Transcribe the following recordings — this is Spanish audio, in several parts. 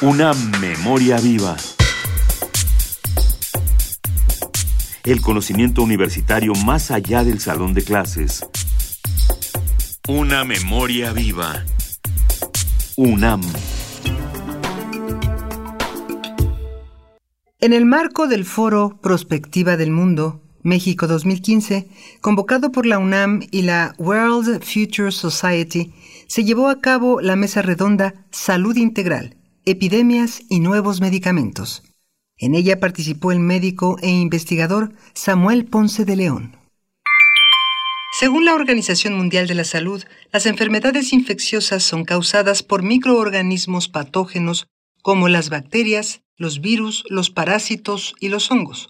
Una memoria viva. El conocimiento universitario más allá del salón de clases. Una memoria viva. UNAM. En el marco del foro Prospectiva del Mundo, México 2015, convocado por la UNAM y la World Future Society, se llevó a cabo la mesa redonda Salud Integral, Epidemias y Nuevos Medicamentos. En ella participó el médico e investigador Samuel Ponce de León. Según la Organización Mundial de la Salud, las enfermedades infecciosas son causadas por microorganismos patógenos como las bacterias, los virus, los parásitos y los hongos.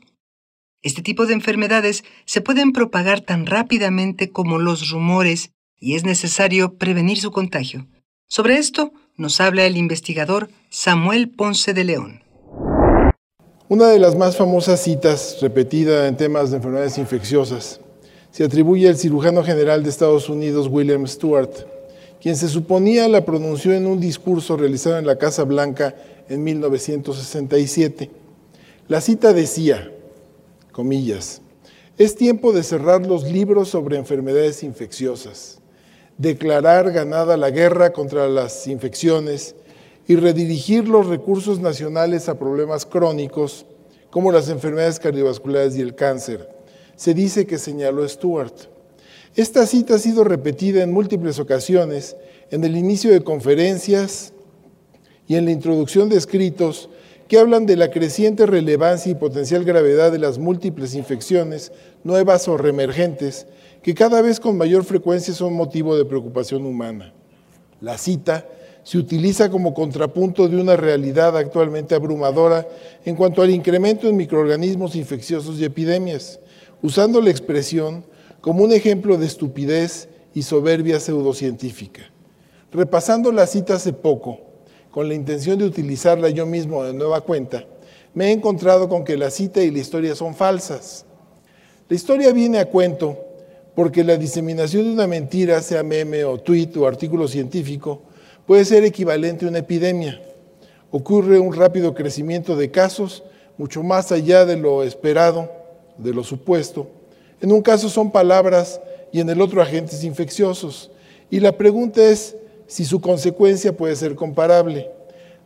Este tipo de enfermedades se pueden propagar tan rápidamente como los rumores y es necesario prevenir su contagio. Sobre esto nos habla el investigador Samuel Ponce de León. Una de las más famosas citas repetida en temas de enfermedades infecciosas se atribuye al cirujano general de Estados Unidos William Stewart, quien se suponía la pronunció en un discurso realizado en la Casa Blanca en 1967. La cita decía, comillas, es tiempo de cerrar los libros sobre enfermedades infecciosas, declarar ganada la guerra contra las infecciones y redirigir los recursos nacionales a problemas crónicos como las enfermedades cardiovasculares y el cáncer. Se dice que señaló Stewart. Esta cita ha sido repetida en múltiples ocasiones en el inicio de conferencias, y en la introducción de escritos que hablan de la creciente relevancia y potencial gravedad de las múltiples infecciones, nuevas o reemergentes, que cada vez con mayor frecuencia son motivo de preocupación humana. La cita se utiliza como contrapunto de una realidad actualmente abrumadora en cuanto al incremento en microorganismos infecciosos y epidemias, usando la expresión como un ejemplo de estupidez y soberbia pseudocientífica. Repasando la cita hace poco, con la intención de utilizarla yo mismo de nueva cuenta, me he encontrado con que la cita y la historia son falsas. La historia viene a cuento porque la diseminación de una mentira, sea meme o tweet o artículo científico, puede ser equivalente a una epidemia. Ocurre un rápido crecimiento de casos, mucho más allá de lo esperado, de lo supuesto. En un caso son palabras y en el otro agentes infecciosos. Y la pregunta es, si su consecuencia puede ser comparable.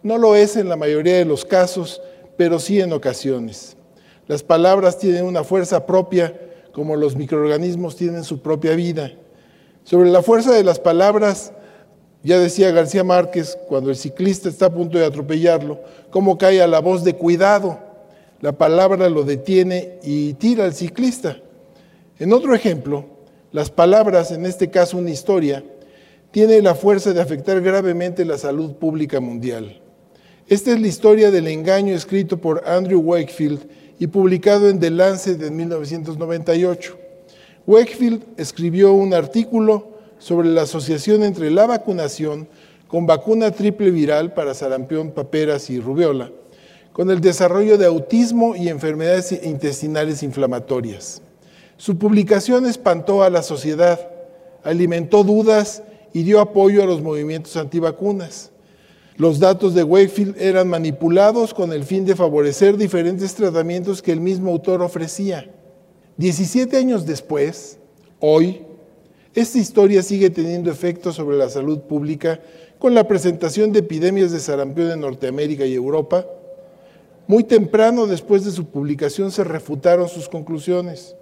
No lo es en la mayoría de los casos, pero sí en ocasiones. Las palabras tienen una fuerza propia, como los microorganismos tienen su propia vida. Sobre la fuerza de las palabras, ya decía García Márquez, cuando el ciclista está a punto de atropellarlo, cómo cae a la voz de cuidado. La palabra lo detiene y tira al ciclista. En otro ejemplo, las palabras, en este caso una historia, tiene la fuerza de afectar gravemente la salud pública mundial. Esta es la historia del engaño escrito por Andrew Wakefield y publicado en The Lancet en 1998. Wakefield escribió un artículo sobre la asociación entre la vacunación con vacuna triple viral para sarampión, paperas y rubiola, con el desarrollo de autismo y enfermedades intestinales inflamatorias. Su publicación espantó a la sociedad, alimentó dudas y dio apoyo a los movimientos antivacunas. Los datos de Wakefield eran manipulados con el fin de favorecer diferentes tratamientos que el mismo autor ofrecía. 17 años después, hoy, esta historia sigue teniendo efectos sobre la salud pública con la presentación de epidemias de sarampión en Norteamérica y Europa. Muy temprano después de su publicación se refutaron sus conclusiones.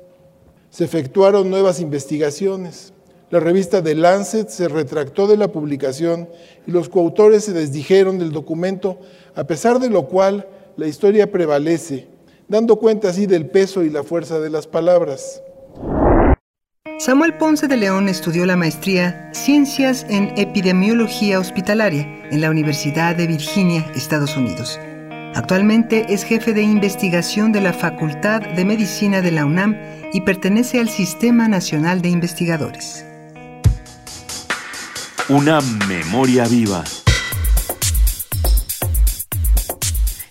Se efectuaron nuevas investigaciones. La revista The Lancet se retractó de la publicación y los coautores se desdijeron del documento, a pesar de lo cual la historia prevalece, dando cuenta así del peso y la fuerza de las palabras. Samuel Ponce de León estudió la maestría Ciencias en Epidemiología Hospitalaria en la Universidad de Virginia, Estados Unidos. Actualmente es jefe de investigación de la Facultad de Medicina de la UNAM y pertenece al Sistema Nacional de Investigadores. Una memoria viva.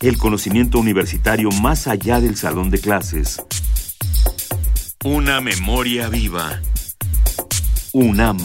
El conocimiento universitario más allá del salón de clases. Una memoria viva. UNAM.